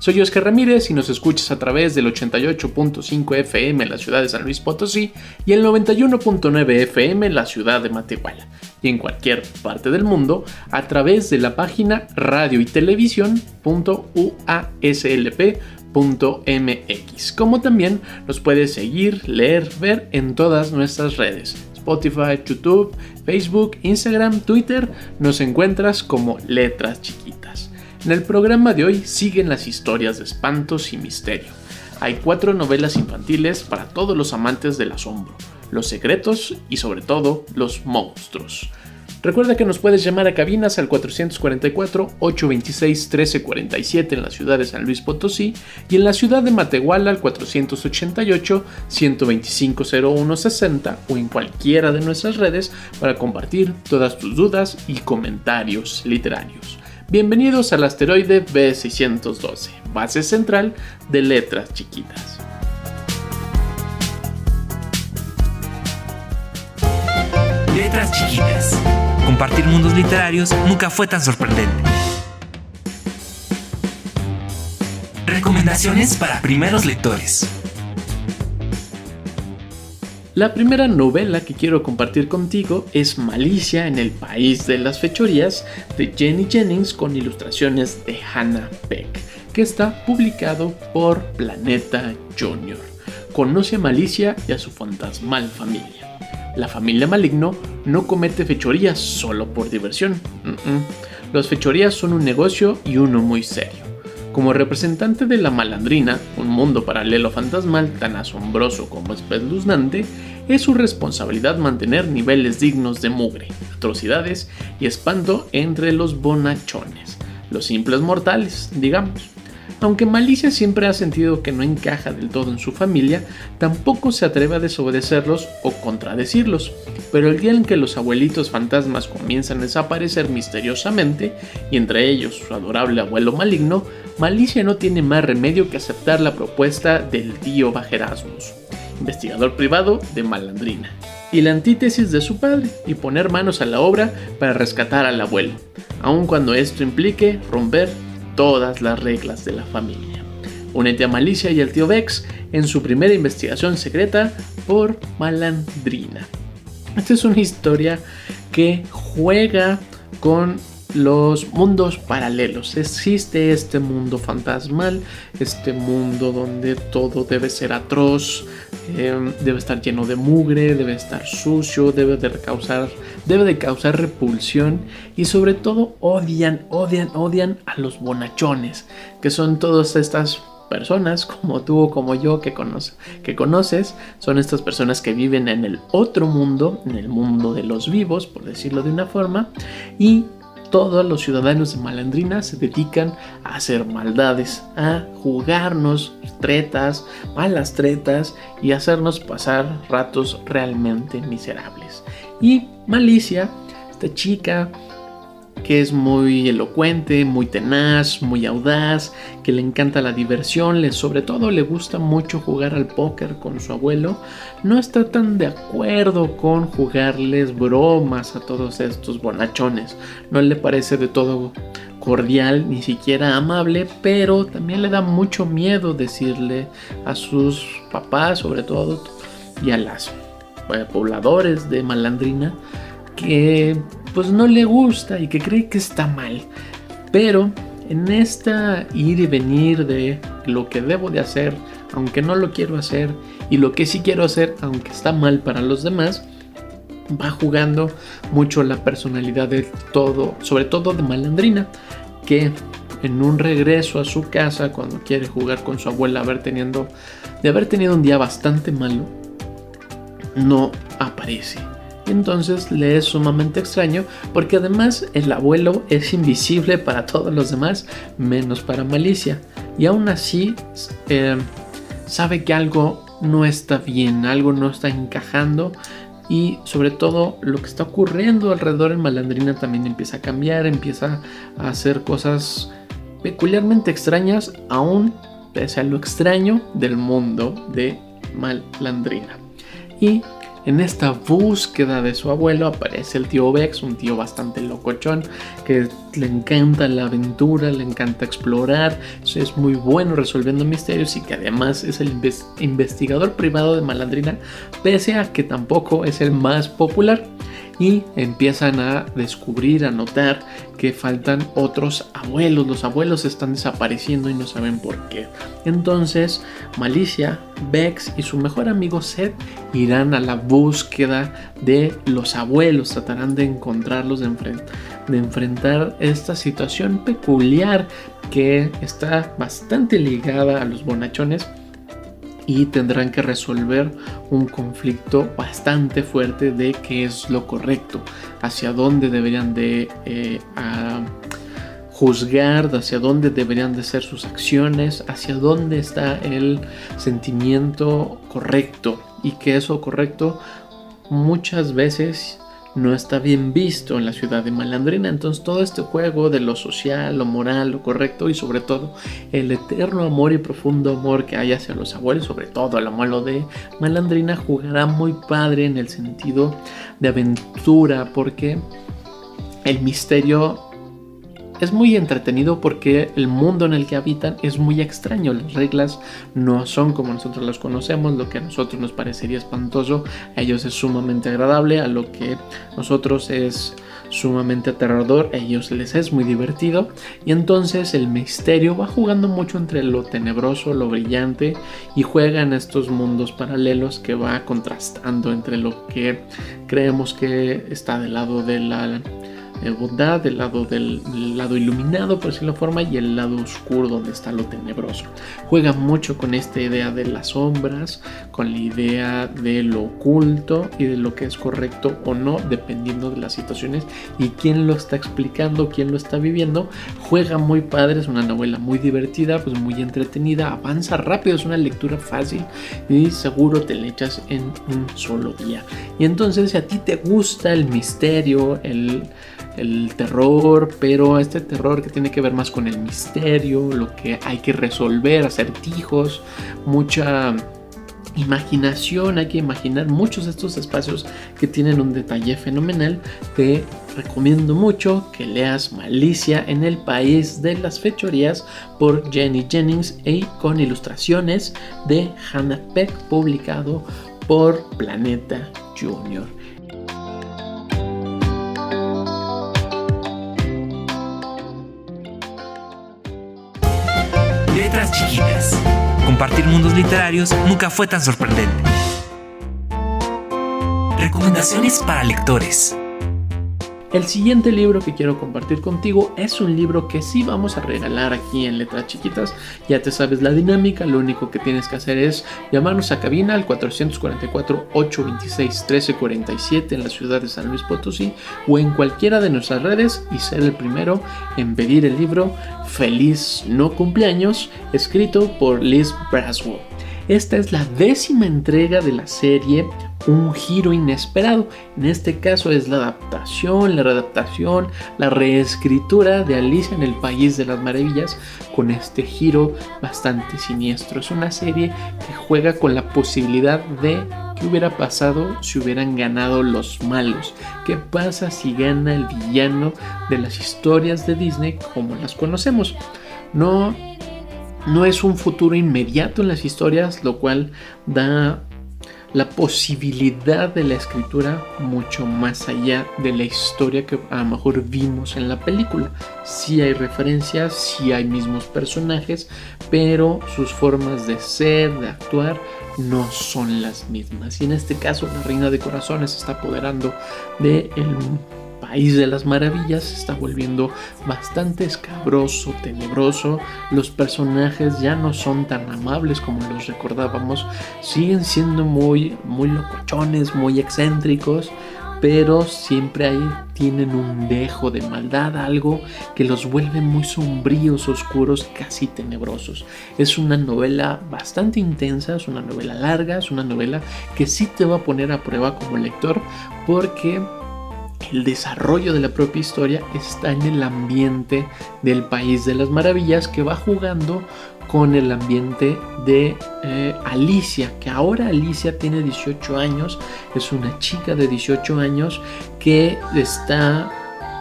Soy Oscar Ramírez y nos escuchas a través del 88.5 FM en la ciudad de San Luis Potosí y el 91.9 FM en la ciudad de Matehuala y en cualquier parte del mundo a través de la página radio y televisión.uaslp.mx, como también nos puedes seguir, leer, ver en todas nuestras redes. Spotify, YouTube, Facebook, Instagram, Twitter, nos encuentras como Letras Chiquitas. En el programa de hoy siguen las historias de espantos y misterio. Hay cuatro novelas infantiles para todos los amantes del asombro los secretos y sobre todo los monstruos. Recuerda que nos puedes llamar a cabinas al 444-826-1347 en la ciudad de San Luis Potosí y en la ciudad de Matehuala al 488-125-0160 o en cualquiera de nuestras redes para compartir todas tus dudas y comentarios literarios. Bienvenidos al asteroide B612, base central de letras chiquitas. Letras chiquitas. Compartir mundos literarios nunca fue tan sorprendente. Recomendaciones para primeros lectores. La primera novela que quiero compartir contigo es Malicia en el País de las Fechorías de Jenny Jennings con ilustraciones de Hannah Peck, que está publicado por Planeta Junior. Conoce a Malicia y a su fantasmal familia. La familia Maligno no comete fechorías solo por diversión. Los fechorías son un negocio y uno muy serio. Como representante de la malandrina, un mundo paralelo fantasmal tan asombroso como espeluznante, es su responsabilidad mantener niveles dignos de mugre, atrocidades y espanto entre los bonachones, los simples mortales, digamos. Aunque Malicia siempre ha sentido que no encaja del todo en su familia, tampoco se atreve a desobedecerlos o contradecirlos. Pero el día en que los abuelitos fantasmas comienzan a desaparecer misteriosamente, y entre ellos su adorable abuelo maligno, Malicia no tiene más remedio que aceptar la propuesta del tío Bajerasmus, investigador privado de Malandrina, y la antítesis de su padre, y poner manos a la obra para rescatar al abuelo, aun cuando esto implique romper todas las reglas de la familia. Únete a Malicia y al tío Vex en su primera investigación secreta por Malandrina. Esta es una historia que juega con los mundos paralelos. Existe este mundo fantasmal, este mundo donde todo debe ser atroz, em, debe estar lleno de mugre, debe estar sucio, debe de causar, debe de causar repulsión y sobre todo odian, odian, odian a los bonachones, que son todas estas personas como tú o como yo que, que conoces, son estas personas que viven en el otro mundo, en el mundo de los vivos, por decirlo de una forma, y todos los ciudadanos de Malandrina se dedican a hacer maldades, a jugarnos tretas, malas tretas y hacernos pasar ratos realmente miserables. Y Malicia, esta chica que es muy elocuente, muy tenaz, muy audaz, que le encanta la diversión, le, sobre todo le gusta mucho jugar al póker con su abuelo, no está tan de acuerdo con jugarles bromas a todos estos bonachones, no le parece de todo cordial, ni siquiera amable, pero también le da mucho miedo decirle a sus papás, sobre todo, y a los eh, pobladores de Malandrina, que pues no le gusta y que cree que está mal. Pero en esta ir y venir de lo que debo de hacer, aunque no lo quiero hacer, y lo que sí quiero hacer, aunque está mal para los demás, va jugando mucho la personalidad de todo, sobre todo de Malandrina, que en un regreso a su casa cuando quiere jugar con su abuela, haber de haber tenido un día bastante malo, no aparece. Entonces le es sumamente extraño porque además el abuelo es invisible para todos los demás menos para Malicia. Y aún así eh, sabe que algo no está bien, algo no está encajando y sobre todo lo que está ocurriendo alrededor en Malandrina también empieza a cambiar, empieza a hacer cosas peculiarmente extrañas, aún pese a lo extraño del mundo de Malandrina. Y en esta búsqueda de su abuelo aparece el tío Bex, un tío bastante locochón, que le encanta la aventura, le encanta explorar, es muy bueno resolviendo misterios y que además es el investigador privado de Malandrina, pese a que tampoco es el más popular y empiezan a descubrir, a notar que faltan otros abuelos. Los abuelos están desapareciendo y no saben por qué. Entonces, Malicia, Bex y su mejor amigo Seth irán a la búsqueda de los abuelos. Tratarán de encontrarlos, de, de enfrentar esta situación peculiar que está bastante ligada a los bonachones y tendrán que resolver un conflicto bastante fuerte de qué es lo correcto, hacia dónde deberían de eh, juzgar, hacia dónde deberían de ser sus acciones, hacia dónde está el sentimiento correcto. Y que eso correcto muchas veces no está bien visto en la ciudad de Malandrina. Entonces todo este juego de lo social, lo moral, lo correcto y sobre todo el eterno amor y profundo amor que hay hacia los abuelos, sobre todo el amor de Malandrina, jugará muy padre en el sentido de aventura porque el misterio es muy entretenido porque el mundo en el que habitan es muy extraño. Las reglas no son como nosotros las conocemos. Lo que a nosotros nos parecería espantoso, a ellos es sumamente agradable. A lo que nosotros es sumamente aterrador, a ellos les es muy divertido. Y entonces el misterio va jugando mucho entre lo tenebroso, lo brillante y juega en estos mundos paralelos que va contrastando entre lo que creemos que está del lado de la bondad, el lado del lado iluminado, por decirlo forma, y el lado oscuro donde está lo tenebroso. Juega mucho con esta idea de las sombras, con la idea de lo oculto y de lo que es correcto o no, dependiendo de las situaciones y quién lo está explicando, quién lo está viviendo. Juega muy padre, es una novela muy divertida, pues muy entretenida, avanza rápido, es una lectura fácil y seguro te le echas en un solo día. Y entonces, si a ti te gusta el misterio, el el terror, pero este terror que tiene que ver más con el misterio, lo que hay que resolver, acertijos, mucha imaginación, hay que imaginar muchos de estos espacios que tienen un detalle fenomenal. Te recomiendo mucho que leas Malicia en el País de las Fechorías por Jenny Jennings y con ilustraciones de Hannah Peck, publicado por Planeta Junior. Compartir mundos literarios nunca fue tan sorprendente. Recomendaciones para lectores. El siguiente libro que quiero compartir contigo es un libro que sí vamos a regalar aquí en Letras Chiquitas. Ya te sabes la dinámica, lo único que tienes que hacer es llamarnos a cabina al 444-826-1347 en la ciudad de San Luis Potosí o en cualquiera de nuestras redes y ser el primero en pedir el libro Feliz No Cumpleaños, escrito por Liz Braswell. Esta es la décima entrega de la serie un giro inesperado. En este caso es la adaptación, la readaptación, la reescritura de Alicia en el País de las Maravillas con este giro bastante siniestro. Es una serie que juega con la posibilidad de qué hubiera pasado si hubieran ganado los malos. ¿Qué pasa si gana el villano de las historias de Disney como las conocemos? No no es un futuro inmediato en las historias, lo cual da la posibilidad de la escritura mucho más allá de la historia que a lo mejor vimos en la película. Sí hay referencias, sí hay mismos personajes, pero sus formas de ser, de actuar, no son las mismas. Y en este caso, la Reina de Corazones está apoderando de el país de las maravillas se está volviendo bastante escabroso, tenebroso. Los personajes ya no son tan amables como los recordábamos. Siguen siendo muy, muy locochones, muy excéntricos. Pero siempre ahí tienen un dejo de maldad, algo que los vuelve muy sombríos, oscuros, casi tenebrosos. Es una novela bastante intensa, es una novela larga, es una novela que sí te va a poner a prueba como lector porque el desarrollo de la propia historia está en el ambiente del País de las Maravillas que va jugando con el ambiente de eh, Alicia, que ahora Alicia tiene 18 años, es una chica de 18 años que está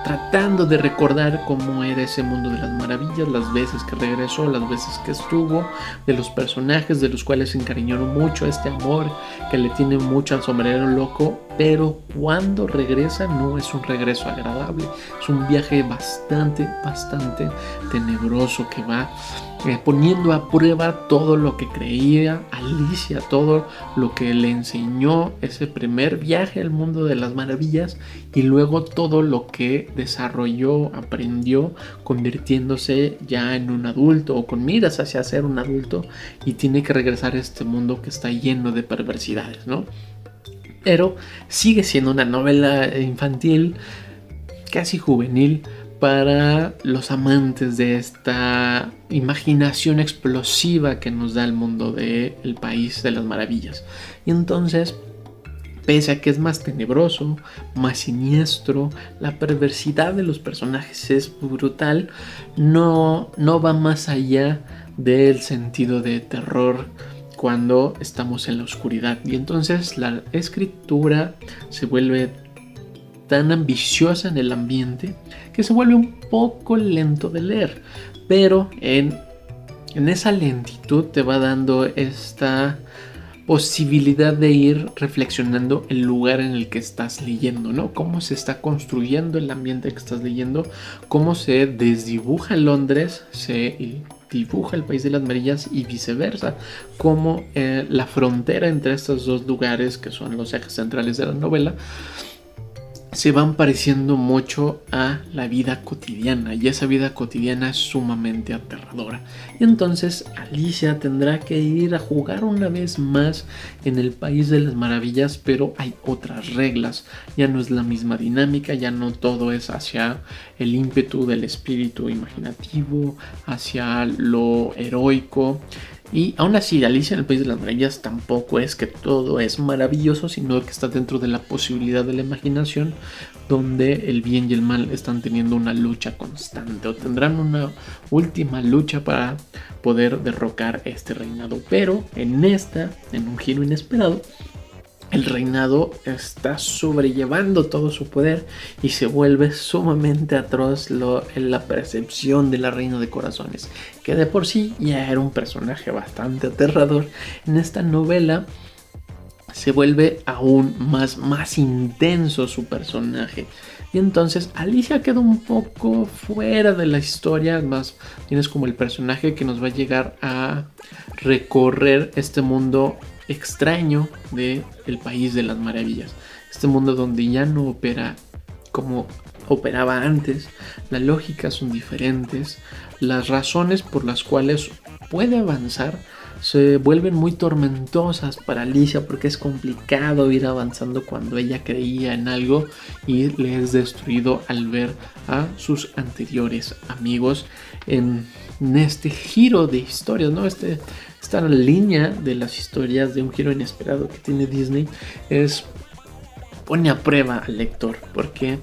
tratando de recordar cómo era ese mundo de las maravillas, las veces que regresó, las veces que estuvo, de los personajes de los cuales se encariñaron mucho, este amor que le tiene mucho al sombrero loco, pero cuando regresa no es un regreso agradable, es un viaje bastante, bastante tenebroso que va eh, poniendo a prueba todo lo que creía Alicia, todo lo que le enseñó ese primer viaje al mundo de las maravillas y luego todo lo que desarrolló, aprendió, convirtiéndose ya en un adulto o con miras hacia ser un adulto y tiene que regresar a este mundo que está lleno de perversidades, ¿no? Pero sigue siendo una novela infantil, casi juvenil, para los amantes de esta imaginación explosiva que nos da el mundo del el país de las maravillas. Y entonces, pese a que es más tenebroso, más siniestro, la perversidad de los personajes es brutal, no, no va más allá del sentido de terror cuando estamos en la oscuridad. Y entonces la escritura se vuelve tan ambiciosa en el ambiente que se vuelve un poco lento de leer. Pero en, en esa lentitud te va dando esta posibilidad de ir reflexionando el lugar en el que estás leyendo, ¿no? Cómo se está construyendo el ambiente que estás leyendo, cómo se desdibuja Londres, se dibuja el país de las marillas y viceversa, cómo eh, la frontera entre estos dos lugares, que son los ejes centrales de la novela, se van pareciendo mucho a la vida cotidiana y esa vida cotidiana es sumamente aterradora. Y entonces Alicia tendrá que ir a jugar una vez más en el país de las maravillas, pero hay otras reglas. Ya no es la misma dinámica, ya no todo es hacia el ímpetu del espíritu imaginativo, hacia lo heroico. Y aún así, Alicia en el País de las Maravillas tampoco es que todo es maravilloso, sino que está dentro de la posibilidad de la imaginación, donde el bien y el mal están teniendo una lucha constante o tendrán una última lucha para poder derrocar este reinado. Pero en esta, en un giro inesperado, el reinado está sobrellevando todo su poder y se vuelve sumamente atroz en la percepción de la reina de corazones, que de por sí ya era un personaje bastante aterrador. En esta novela se vuelve aún más, más intenso su personaje. Y entonces Alicia queda un poco fuera de la historia, más tienes como el personaje que nos va a llegar a recorrer este mundo extraño de el país de las maravillas. Este mundo donde ya no opera como operaba antes, las lógicas son diferentes, las razones por las cuales puede avanzar se vuelven muy tormentosas para Alicia porque es complicado ir avanzando cuando ella creía en algo y le es destruido al ver a sus anteriores amigos en, este giro de historias, ¿no? Este, esta línea de las historias de un giro inesperado que tiene Disney es pone a prueba al lector porque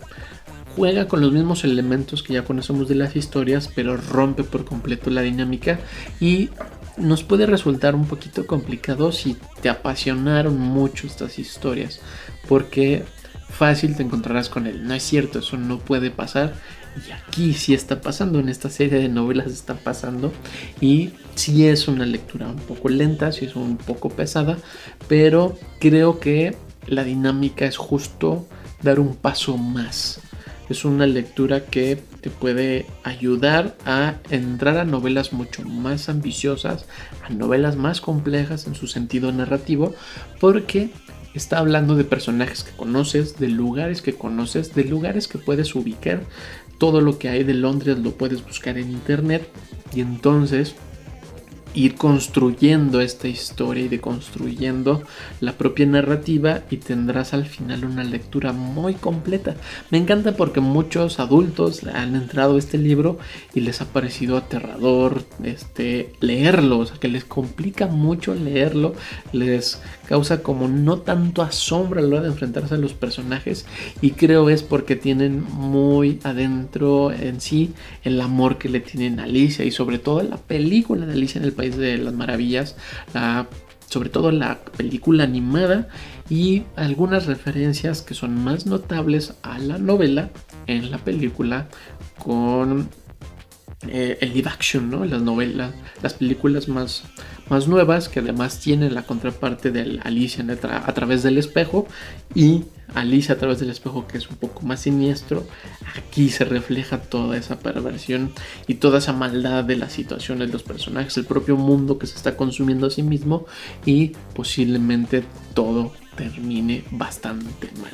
juega con los mismos elementos que ya conocemos de las historias pero rompe por completo la dinámica y nos puede resultar un poquito complicado si te apasionaron mucho estas historias porque fácil te encontrarás con él no es cierto eso no puede pasar Y aquí sí está pasando, en esta serie de novelas está pasando. Y sí es una lectura un poco lenta, sí es un poco pesada, pero creo que la dinámica es justo dar un paso más. Es una lectura que te puede ayudar a entrar a novelas mucho más ambiciosas, a novelas más complejas en su sentido narrativo, porque está hablando de personajes que conoces, de lugares que conoces, de lugares que puedes ubicar. Todo lo que hay de Londres lo puedes buscar en internet y entonces ir construyendo esta historia y de construyendo la propia narrativa y tendrás al final una lectura muy completa. Me encanta porque muchos adultos han entrado a este libro y les ha parecido aterrador este, leerlo, o sea que les complica mucho leerlo, les causa como no tanto asombro a la hora de enfrentarse a los personajes y creo es porque tienen muy adentro en sí el amor que le tienen a Alicia y sobre todo la película de Alicia en el País de las Maravillas, sobre todo la película animada y algunas referencias que son más notables a la novela en la película con eh, el live action, ¿no? Las novelas, las películas más, más nuevas que además tienen la contraparte de Alicia a través del espejo y Alicia a través del espejo que es un poco más siniestro. Aquí se refleja toda esa perversión y toda esa maldad de las situaciones los personajes, el propio mundo que se está consumiendo a sí mismo y posiblemente todo termine bastante mal.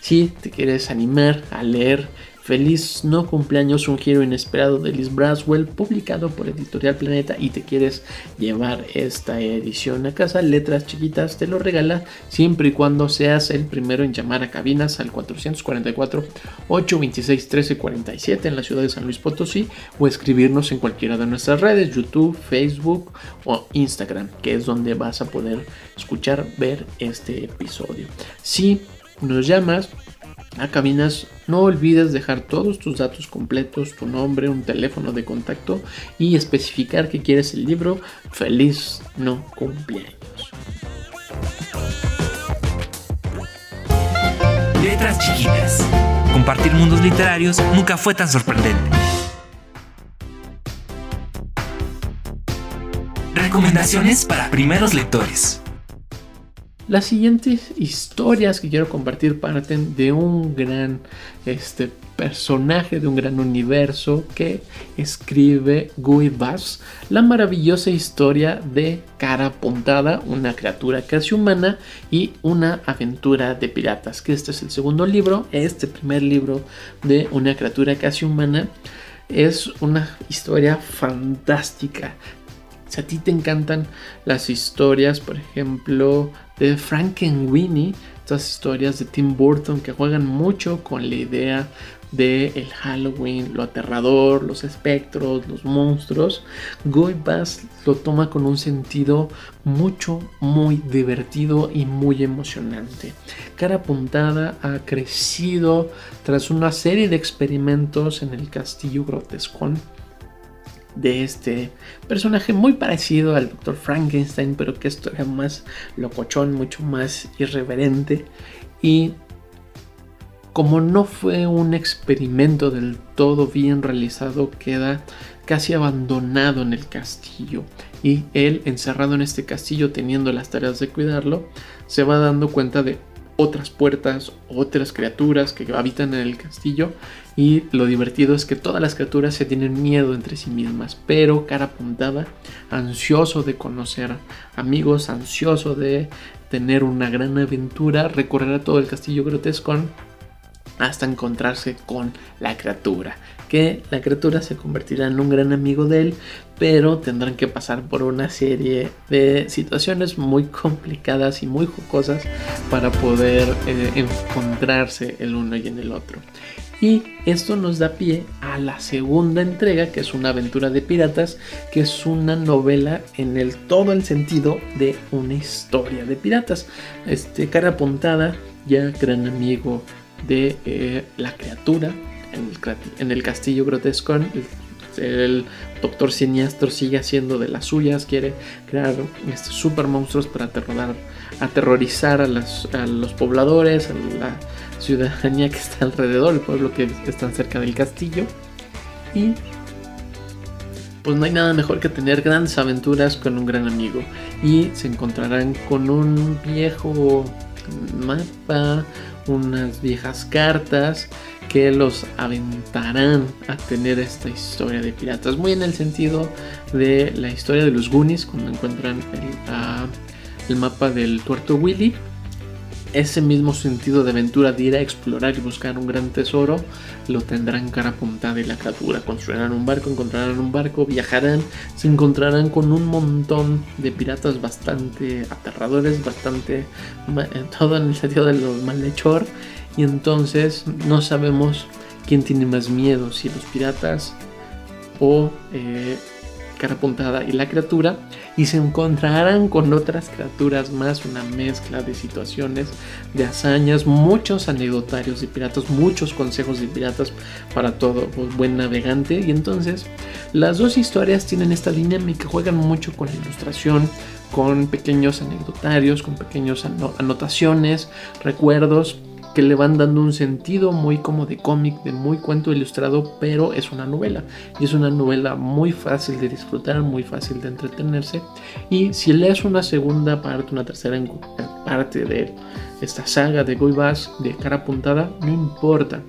Si te quieres animar a leer Feliz no cumpleaños, un giro inesperado de Liz Braswell, publicado por Editorial Planeta y te quieres llevar esta edición a casa, letras chiquitas, te lo regala siempre y cuando seas el primero en llamar a cabinas al 444 826 1347 en la ciudad de San Luis Potosí o escribirnos en cualquiera de nuestras redes, YouTube, Facebook o Instagram, que es donde vas a poder escuchar, ver este episodio. Si nos llamas, a cabinas, no olvides dejar todos tus datos completos, tu nombre, un teléfono de contacto y especificar que quieres el libro. Feliz no cumpleaños. Letras chiquitas. Compartir mundos literarios nunca fue tan sorprendente. Recomendaciones para primeros lectores. Las siguientes historias que quiero compartir parten de un gran este, personaje, de un gran universo que escribe Guy Bass, la maravillosa historia de Cara Puntada, una criatura casi humana y una aventura de piratas, que este es el segundo libro, este primer libro de una criatura casi humana. Es una historia fantástica, si a ti te encantan las historias, por ejemplo, de Frankenweenie, estas historias de Tim Burton que juegan mucho con la idea de el Halloween, lo aterrador, los espectros, los monstruos, Guy Bass lo toma con un sentido mucho, muy divertido y muy emocionante. Cara Puntada ha crecido tras una serie de experimentos en el castillo grotescón de este personaje muy parecido al Dr. Frankenstein, pero que esto era más locochón, mucho más irreverente. Y como no fue un experimento del todo bien realizado, queda casi abandonado en el castillo. Y él, encerrado en este castillo, teniendo las tareas de cuidarlo, se va dando cuenta de otras puertas, otras criaturas que habitan en el castillo y lo divertido es que todas las criaturas se tienen miedo entre sí mismas, pero cara apuntada, ansioso de conocer amigos, ansioso de tener una gran aventura, recorrerá todo el castillo grotesco hasta encontrarse con la criatura. Que la criatura se convertirá en un gran amigo de él, pero tendrán que pasar por una serie de situaciones muy complicadas y muy jocosas para poder eh, encontrarse el uno y en el otro. Y esto nos da pie a la segunda entrega, que es una aventura de piratas, que es una novela en el todo el sentido de una historia de piratas. Este cara apuntada, ya gran amigo de eh, la criatura en el, castillo grotesco. El, doctor siniestro sigue haciendo de las suyas, quiere crear estos super monstruos para aterrorizar a, los pobladores, ciudadanía que está alrededor, el pueblo que está cerca del castillo. Y pues no hay nada mejor que tener grandes aventuras con un gran amigo. Y se encontrarán con un viejo mapa, unas viejas cartas que los aventarán a tener esta historia de piratas. Muy en el sentido de la historia de los Goonies, cuando encuentran el, mapa del tuerto Willy ese mismo sentido de aventura de ir a explorar y buscar un gran tesoro lo tendrán cara apuntada y la criatura. Construirán un barco, encontrarán un barco, viajarán, se encontrarán con un montón de piratas bastante aterradores, bastante eh, todo en el sentido de los malhechor. Y entonces no sabemos quién tiene más miedo, si los piratas o eh, cara apuntada y la criatura y se encontrarán con otras criaturas más, una mezcla de situaciones, de hazañas, muchos anecdotarios de piratas, muchos consejos de piratas para todo buen navegante. Y entonces las dos historias tienen esta dinámica, juegan mucho con la ilustración, con pequeños anecdotarios, con pequeñas anotaciones, recuerdos que le van dando un sentido muy como de cómic, de muy cuento ilustrado, pero es una novela. Y es una novela muy fácil de disfrutar, muy fácil de entretenerse. Y si lees una segunda parte, una tercera parte de esta saga de Guy de cara puntada, no importa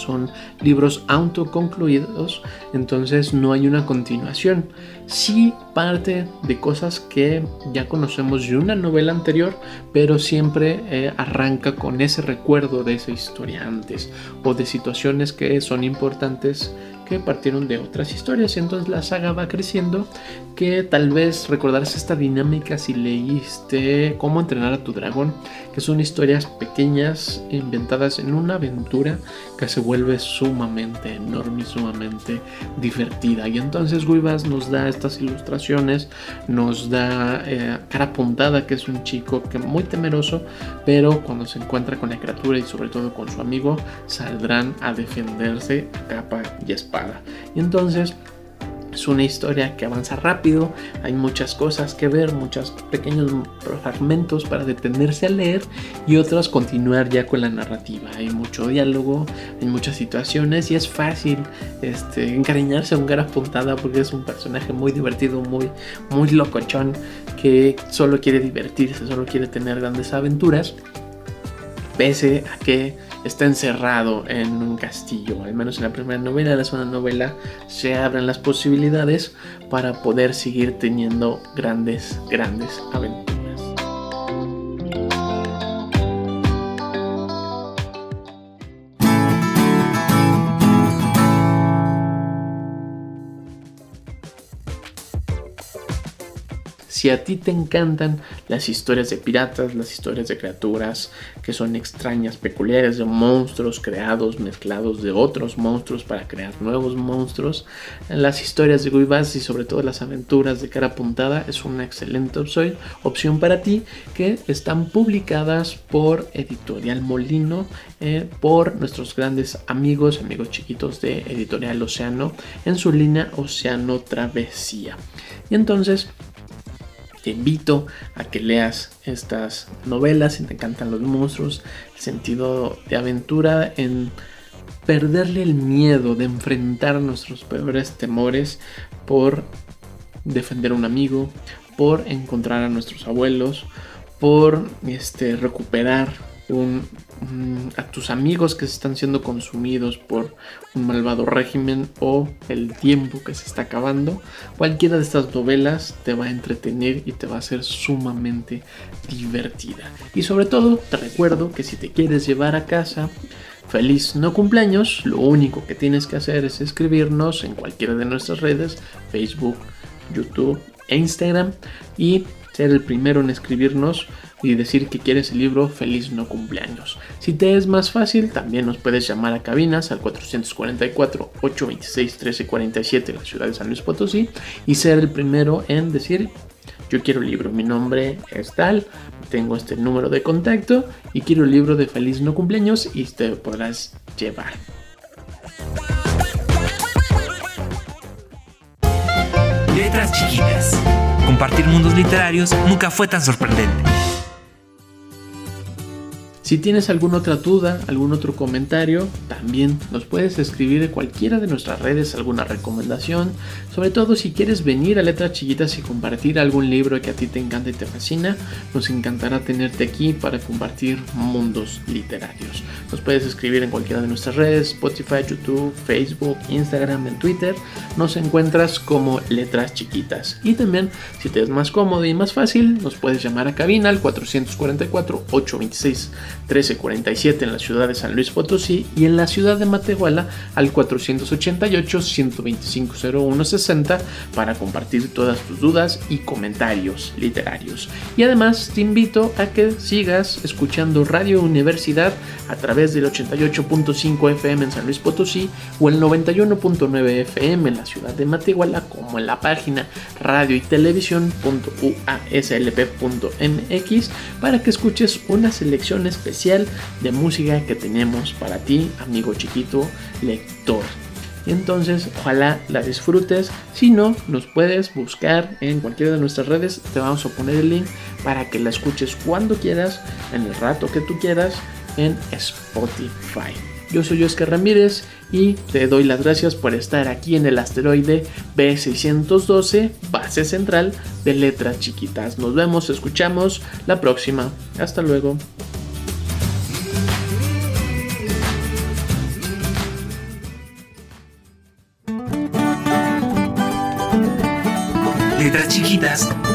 son libros autoconcluidos, entonces no hay una continuación. Sí parte de cosas que ya conocemos de una novela anterior, pero siempre eh, arranca con ese recuerdo de esa historia antes o de situaciones que son importantes que partieron de otras historias. Entonces la saga va creciendo. Que tal vez recordarás esta dinámica si leíste Cómo entrenar a tu dragón, que son historias pequeñas inventadas en una aventura que se vuelve sumamente enorme y sumamente divertida. Y entonces Guibas nos da estas ilustraciones, nos da eh, cara puntada, que es un chico que muy temeroso, pero cuando se encuentra con la criatura y sobre todo con su amigo, saldrán a defenderse capa y espada. Y entonces es una historia que avanza rápido, hay muchas cosas que ver, muchos pequeños fragmentos para detenerse a leer y otras continuar ya con la narrativa. Hay mucho diálogo, hay muchas situaciones y es fácil este, encariñarse a un cara puntada porque es un personaje muy divertido, muy, muy locochón que solo quiere divertirse, solo quiere tener grandes aventuras, pese a que está encerrado en un castillo. Al menos en la primera novela, en la segunda novela se abren las posibilidades para poder seguir teniendo grandes, grandes aventuras. Si a ti te encantan las historias de piratas, las historias de criaturas que son extrañas, peculiares, de monstruos creados, mezclados de otros monstruos para crear nuevos monstruos, las historias de Guibas y sobre todo las aventuras de cara puntada es una excelente opción para ti que están publicadas por Editorial Molino, eh, por nuestros grandes amigos, amigos chiquitos de Editorial Océano en su línea Océano Travesía. Y entonces te invito a que leas estas novelas si te encantan los monstruos, el sentido de aventura en perderle el miedo de enfrentar nuestros peores temores por defender a un amigo, por encontrar a nuestros abuelos, por este, recuperar a tus amigos que están siendo consumidos por un malvado régimen o el tiempo que se está acabando, cualquiera de estas novelas te va a entretener y te va a ser sumamente divertida. Y sobre todo te recuerdo que si te quieres llevar a casa feliz no cumpleaños, lo único que tienes que hacer es escribirnos en cualquiera de nuestras redes, Facebook, YouTube e Instagram y ser el primero en escribirnos y decir que quieres el libro Feliz no cumpleaños. Si te es más fácil, también nos puedes llamar a cabinas al 444-826-1347 en la ciudad de San Luis Potosí y ser el primero en decir yo quiero el libro, mi nombre es tal, tengo este número de contacto y quiero el libro de Feliz no cumpleaños y te podrás llevar. Letras chiquitas. Compartir mundos literarios nunca fue tan sorprendente. Si tienes alguna otra duda, algún otro comentario, también nos puedes escribir de cualquiera de nuestras redes alguna recomendación, sobre todo si quieres venir a Letras Chiquitas y compartir algún libro que a ti te encanta y te fascina, nos encantará tenerte aquí para compartir mundos literarios. Nos puedes escribir en cualquiera de nuestras redes, Spotify, YouTube, Facebook, Instagram, en Twitter, nos encuentras como Letras Chiquitas. Y también, si te es más cómodo y más fácil, nos puedes llamar a cabina al 444-826-1347 en la ciudad de San Luis Potosí y en la ciudad de Matehuala al 488-125-0160 para compartir todas tus dudas y comentarios literarios. Y además te invito a que sigas escuchando Radio Universidad a través del 88.5 FM en San Luis Potosí o el 91.9 FM en la ciudad de Matehuala como en la página radio y televisión.uaslp.mx para que escuches una selección especial de música que tenemos para ti, amigo chiquito lector. Entonces, ojalá la disfrutes. Si no, nos puedes buscar en cualquiera de nuestras redes. Te vamos a poner el link para que la escuches cuando quieras, en el rato que tú quieras, en Spotify. Yo soy Oscar Ramírez y te doy las gracias por estar aquí en el asteroide B612, base central de letras chiquitas. Nos vemos, escuchamos la próxima. Hasta luego.